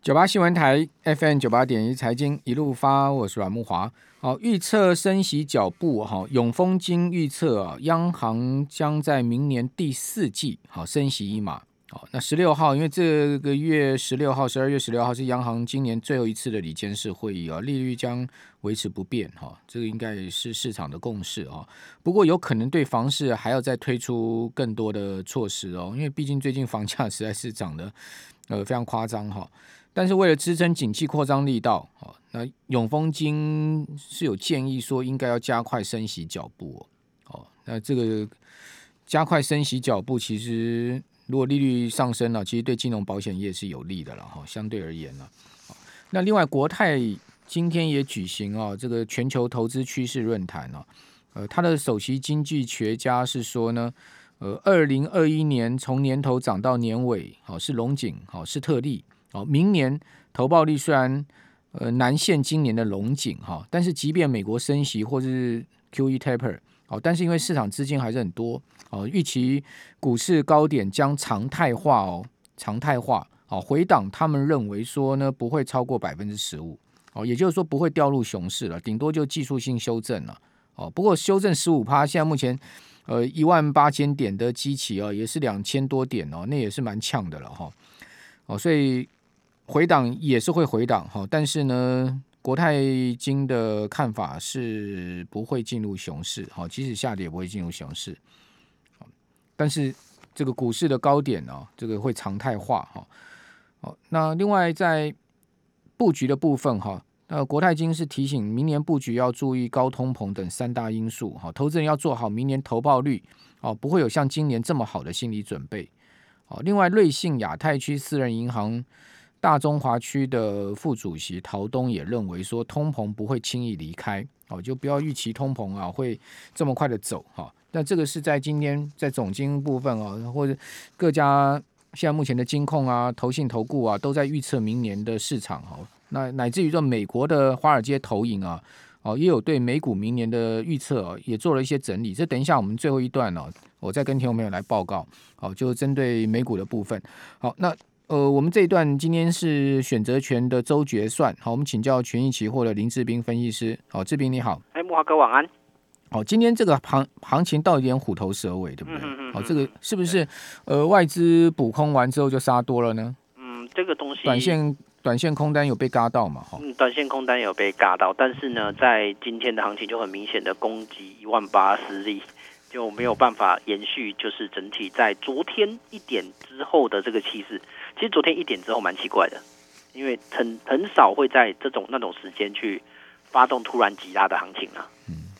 九八新闻台 FM 九八点一财经一路发，我是阮慕华。好，预测升息脚步哈，永丰金预测啊，央行将在明年第四季好升息一码。好，那十六号，因为这个月十六号，十二月十六号是央行今年最后一次的理监事会议啊，利率将维持不变哈，这个应该是市场的共识啊。不过有可能对房市还要再推出更多的措施哦，因为毕竟最近房价实在是涨得呃非常夸张哈。但是为了支撑景气扩张力道，那永丰金是有建议说应该要加快升息脚步哦。那这个加快升息脚步，其实。如果利率上升了，其实对金融保险业是有利的了哈。相对而言呢，那另外国泰今天也举行啊这个全球投资趋势论坛啊，呃，他的首席经济学家是说呢，呃，二零二一年从年头涨到年尾，好是龙景，好是特例，哦明年投报率虽然呃难现今年的龙景哈，但是即便美国升息或是 QE taper。哦，但是因为市场资金还是很多，哦，预期股市高点将常态化哦，常态化，哦，回档他们认为说呢不会超过百分之十五，哦，也就是说不会掉入熊市了，顶多就技术性修正了，哦，不过修正十五趴，现在目前呃一万八千点的基期哦，也是两千多点哦，那也是蛮呛的了哈，哦，所以回档也是会回档哈，但是呢。国泰金的看法是不会进入熊市，好，即使下跌也不会进入熊市，但是这个股市的高点呢，这个会常态化，哈，好，那另外在布局的部分，哈，那国泰金是提醒明年布局要注意高通膨等三大因素，哈，投资人要做好明年投报率，哦，不会有像今年这么好的心理准备，好，另外瑞信亚太区私人银行。大中华区的副主席陶东也认为说，通膨不会轻易离开，哦，就不要预期通膨啊会这么快的走哈。那这个是在今天在总经部分啊，或者各家现在目前的金控啊、投信投顾啊，都在预测明年的市场哈。那乃至于说美国的华尔街投影啊，哦，也有对美股明年的预测也做了一些整理。这等一下我们最后一段哦，我再跟听众朋友来报告。好，就针对美股的部分。好，那。呃，我们这一段今天是选择权的周决算，好，我们请教权益期货的林志斌分析师，好，志斌你好，哎，木华哥晚安，好，今天这个行行情到底有点虎头蛇尾，对不对？好、嗯嗯，这个是不是呃外资补空完之后就杀多了呢？嗯，这个东西，短线短线空单有被嘎到嘛？哈，嗯，短线空单有被嘎到，但是呢，在今天的行情就很明显的攻击一万八失利。就没有办法延续，就是整体在昨天一点之后的这个气势。其实昨天一点之后蛮奇怪的，因为很很少会在这种那种时间去发动突然急拉的行情啊。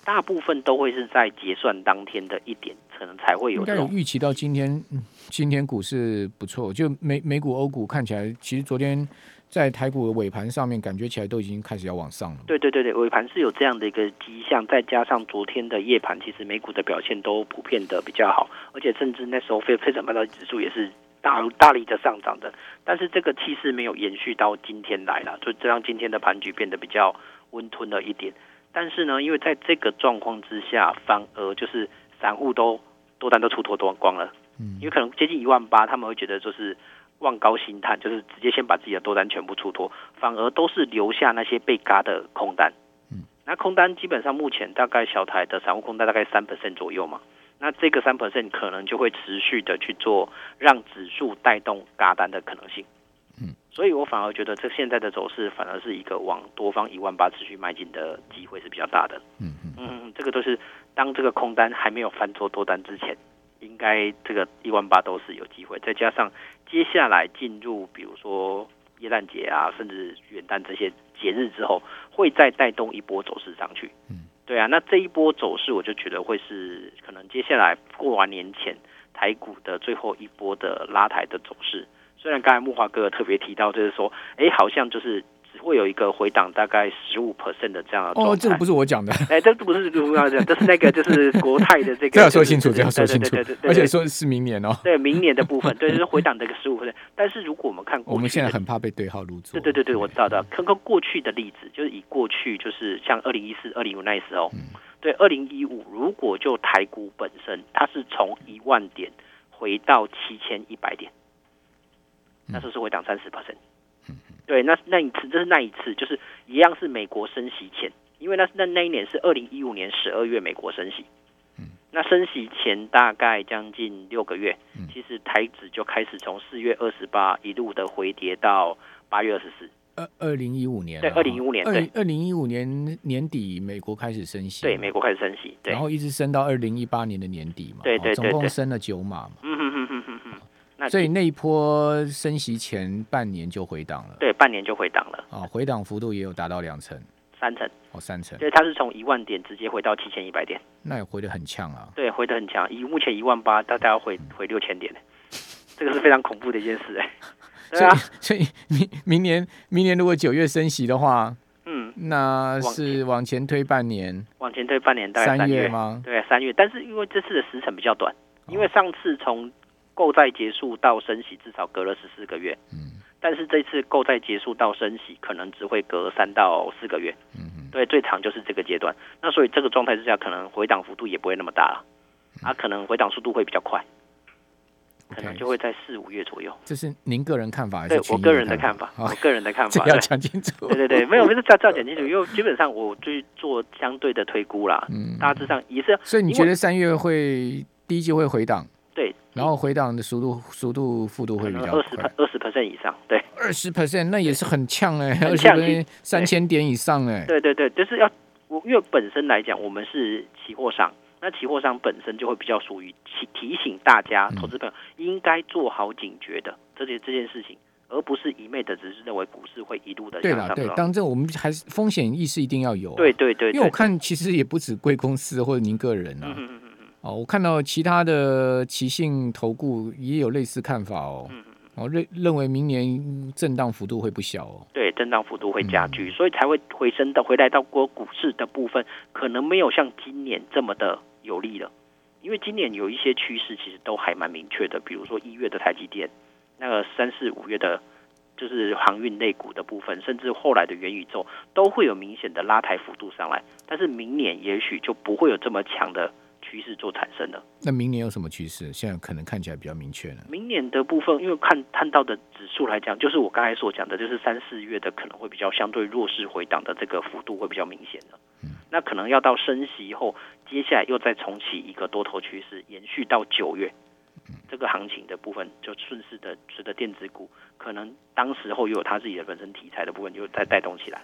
大部分都会是在结算当天的一点，可能才会有。应该有预期到今天，今天股市不错，就美美股、欧股看起来，其实昨天。在台股的尾盘上面，感觉起来都已经开始要往上了。对对对对，尾盘是有这样的一个迹象，再加上昨天的夜盘，其实美股的表现都普遍的比较好，而且甚至那时候非非常半导体指数也是大大力的上涨的。但是这个气势没有延续到今天来了，就这让今天的盘局变得比较温吞了一点。但是呢，因为在这个状况之下，反而就是散户都多单都出脱多光了，嗯，因为可能接近一万八，他们会觉得就是。望高兴叹，就是直接先把自己的多单全部出脱，反而都是留下那些被嘎的空单。嗯，那空单基本上目前大概小台的散户空单大概三 percent 左右嘛，那这个三 percent 可能就会持续的去做让指数带动嘎单的可能性。嗯，所以我反而觉得这现在的走势反而是一个往多方一万八持续迈进的机会是比较大的。嗯嗯嗯，这个都是当这个空单还没有翻做多单之前。应该这个一万八都是有机会，再加上接下来进入比如说耶诞节啊，甚至元旦这些节日之后，会再带动一波走势上去。嗯，对啊，那这一波走势，我就觉得会是可能接下来过完年前台股的最后一波的拉抬的走势。虽然刚才木华哥特别提到，就是说，哎，好像就是。会有一个回档大概十五 percent 的这样的哦，这个不是我讲的，哎，这不是我讲，这是那个就是国泰的这个，这 要说清楚，这要说清楚，对对对对，而且说是明年哦，对明年的部分，对，就是回档这个十五 percent，但是如果我们看过，我们现在很怕被对号入座，对对对对，我知道的，看看过去的例子，就是以过去就是像二零一四、二零一五那时候，对，二零一五如果就台股本身，它是从一万点回到七千一百点，那时候是回档三十 percent。对，那那一次，这是那一次，就是一样是美国升息前，因为那那那一年是二零一五年十二月美国升息，嗯，那升息前大概将近六个月，嗯，其实台指就开始从四月二十八一路的回跌到八月二十四。二二零一五年，对，二零一五年，对，二零一五年年底美国开始升息，对，美国开始升息，对，然后一直升到二零一八年的年底嘛，对对对，对，总共升了九码嘛，所以那一波升息前半年就回档了，对，半年就回档了，哦，回档幅度也有达到两成、三成，哦，三成，对，它是从一万点直接回到七千一百点，那也回得很强啊，对，回得很强，以目前一万八，大概要回回六千点，这个是非常恐怖的一件事哎，对啊，所以明明年明年如果九月升息的话，嗯，那是往前。推半年，往前推半年大概三月，三月吗？对，三月，但是因为这次的时程比较短，因为上次从购债结束到升息至少隔了十四个月，嗯，但是这次购债结束到升息可能只会隔三到四个月，嗯，对，最长就是这个阶段。那所以这个状态之下，可能回档幅度也不会那么大了，啊，可能回档速度会比较快，可能就会在四五月左右。这是您个人看法还是？对我个人的看法，我个人的看法，要讲清楚。对对对，没有没有，再再讲清楚，因为基本上我就做相对的推估啦，嗯，大致上也是。所以你觉得三月会第一季会回档？对，然后回档的速度、速度、幅度会比较二十二十 percent 以上，对，二十 percent 那也是很呛哎，二十三千点以上哎，对对对，就是要我因为本身来讲，我们是期货商，那期货商本身就会比较属于提提醒大家，投资朋友应该做好警觉的这件这件事情，而不是一昧的只是认为股市会一路的对啦，对，当这我们还是风险意识一定要有，对对对，因为我看其实也不止贵公司或者您个人啊。哦，我看到其他的奇信投顾也有类似看法哦。嗯，我认认为明年震荡幅度会不小哦。对，震荡幅度会加剧，嗯，所以才会回升到回来到国股市的部分，可能没有像今年这么的有利了。因为今年有一些趋势其实都还蛮明确的，比如说一月的台积电，那个三四五月的，就是航运类股的部分，甚至后来的元宇宙都会有明显的拉抬幅度上来。但是明年也许就不会有这么强的。趋势做产生的，那明年有什么趋势？现在可能看起来比较明确了。明年的部分，因为看看到的指数来讲，就是我刚才所讲的，就是三四月的可能会比较相对弱势回档的这个幅度会比较明显的。嗯，那可能要到升息以后，接下来又再重启一个多头趋势，延续到九月，嗯，这个行情的部分就顺势的使得电子股可能当时候又有它自己的本身题材的部分，又再带动起来。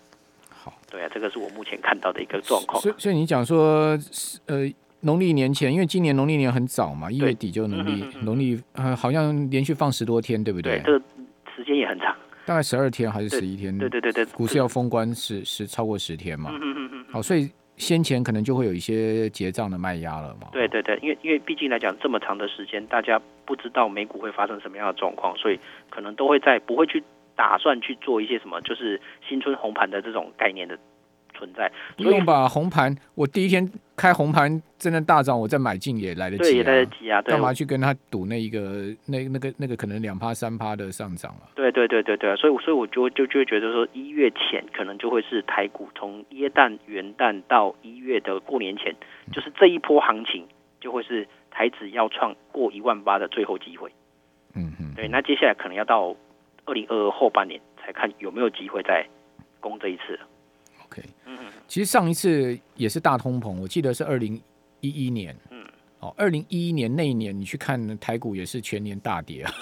好，对啊，这个是我目前看到的一个状况。所以，所以你讲说，呃。农历年前，因为今年农历年很早嘛，一月底就农历农历，呃，好像连续放十多天，对不对？对，这个时间也很长，大概十二天还是十一天？对对对对，股市要封关十十超过十天嘛。嗯嗯嗯。好，所以先前可能就会有一些结账的卖压了嘛。对对对，因为因为毕竟来讲这么长的时间，大家不知道美股会发生什么样的状况，所以可能都会在不会去打算去做一些什么，就是新春红盘的这种概念的。存在不用把红盘，我第一天开红盘真的大涨，我再买进也来得及，啊，对，也来得及啊。干嘛去跟他赌那一个那那个那个可能两趴三趴的上涨啊？对对对对对，所以所以我就就就会觉得说，一月前可能就会是台股从耶诞元旦到一月的过年前，就是这一波行情就会是台指要创过一万八的最后机会。嗯嗯，对，那接下来可能要到二零二二后半年才看有没有机会再攻这一次。嗯，其实上一次也是大通膨，我记得是二零一一年。嗯，哦，二零一一年那一年，你去看台股也是全年大跌啊。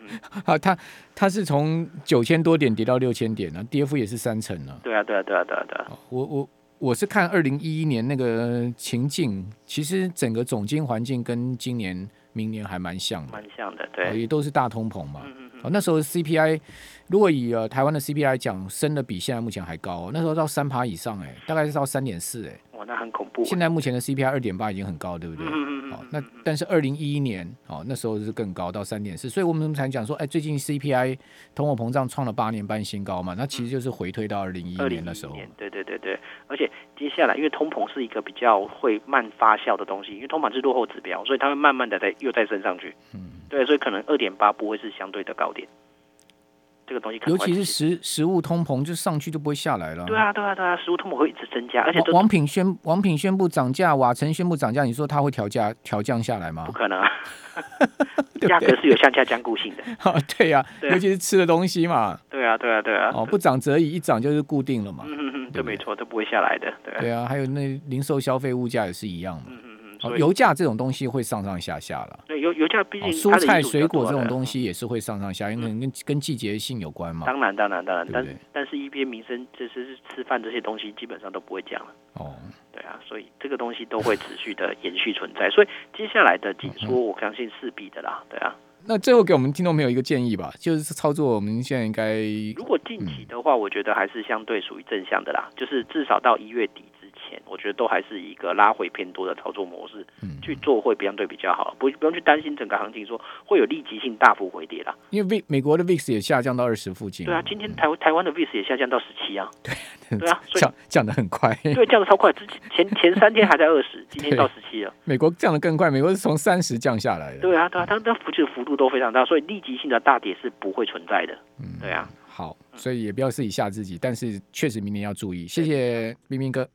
啊，它它是从九千多点跌到六千点呢，跌幅也是三成呢。对啊，对啊，对啊，对啊，对啊。我我我是看二零一一年那个情境，其实整个总经环境跟今年、明年还蛮像的，蛮像的，对，也都是大通膨嘛嗯。嗯哦，那时候 CPI 如果以呃台湾的 CPI 讲，升的比现在目前还高，哦，那时候到三趴以上，哎，大概是到三点四，哎，哇，那很恐怖。现在目前的 CPI 二点八已经很高，对不对？嗯嗯嗯。哦，那但是二零一一年，哦，那时候是更高到三点四，所以我们才讲说，哎，最近 CPI 通货膨胀创了八年半新高嘛，那其实就是回推到二零一一年的时候。对对对对，而且接下来因为通膨是一个比较会慢发酵的东西，因为通膨是落后指标，所以它会慢慢的在又再升上去。嗯。对，所以可能二点八不会是相对的高点。这个东西可能尤其是食食物通膨，就上去就不会下来了。对啊，对啊，对啊，食物通膨会一直增加，而且王品宣王品宣布涨价，瓦城宣布涨价，你说它会调价调降下来吗？不可能 啊，价格是有向下兼顾性的。啊，对呀，尤其是吃的东西嘛。对啊，对啊，对啊。哦，不涨则已，一涨就是固定了嘛。嗯嗯嗯，这没错，都不会下来的。对对啊，还有那零售消费物价也是一样嘛。嗯油价这种东西会上上下下了。对，油油价毕竟蔬菜水果这种东西也是会上上下，因为跟跟季节性有关嘛。当然，当然，当然，但但是一边民生就是吃饭这些东西基本上都不会降了。哦。对啊，所以这个东西都会持续的延续存在，所以接下来的紧缩，我相信势必的啦。对啊，那最后给我们听众朋友一个建议吧，就是操作我们现在应该，如果近期的话，我觉得还是相对属于正向的啦，就是至少到一月底。我觉得都还是一个拉回偏多的操作模式，嗯去做会相对比较好，不不用去担心整个行情说会有立即性大幅回跌啦。因为 V 美国的 VIX 也下降到二十附近。对啊，今天台台湾的 VIX 也下降到十七啊。对对啊，降降的很快。对，降的超快，之前前前三天还在二十，今天到十七了。美国降的更快，美国是从三十降下来的。对啊，对啊，它它幅幅度都非常大，所以立即性的大跌是不会存在的。嗯，对啊。好，所以也不要自己吓自己，但是确实明年要注意。谢谢冰冰哥。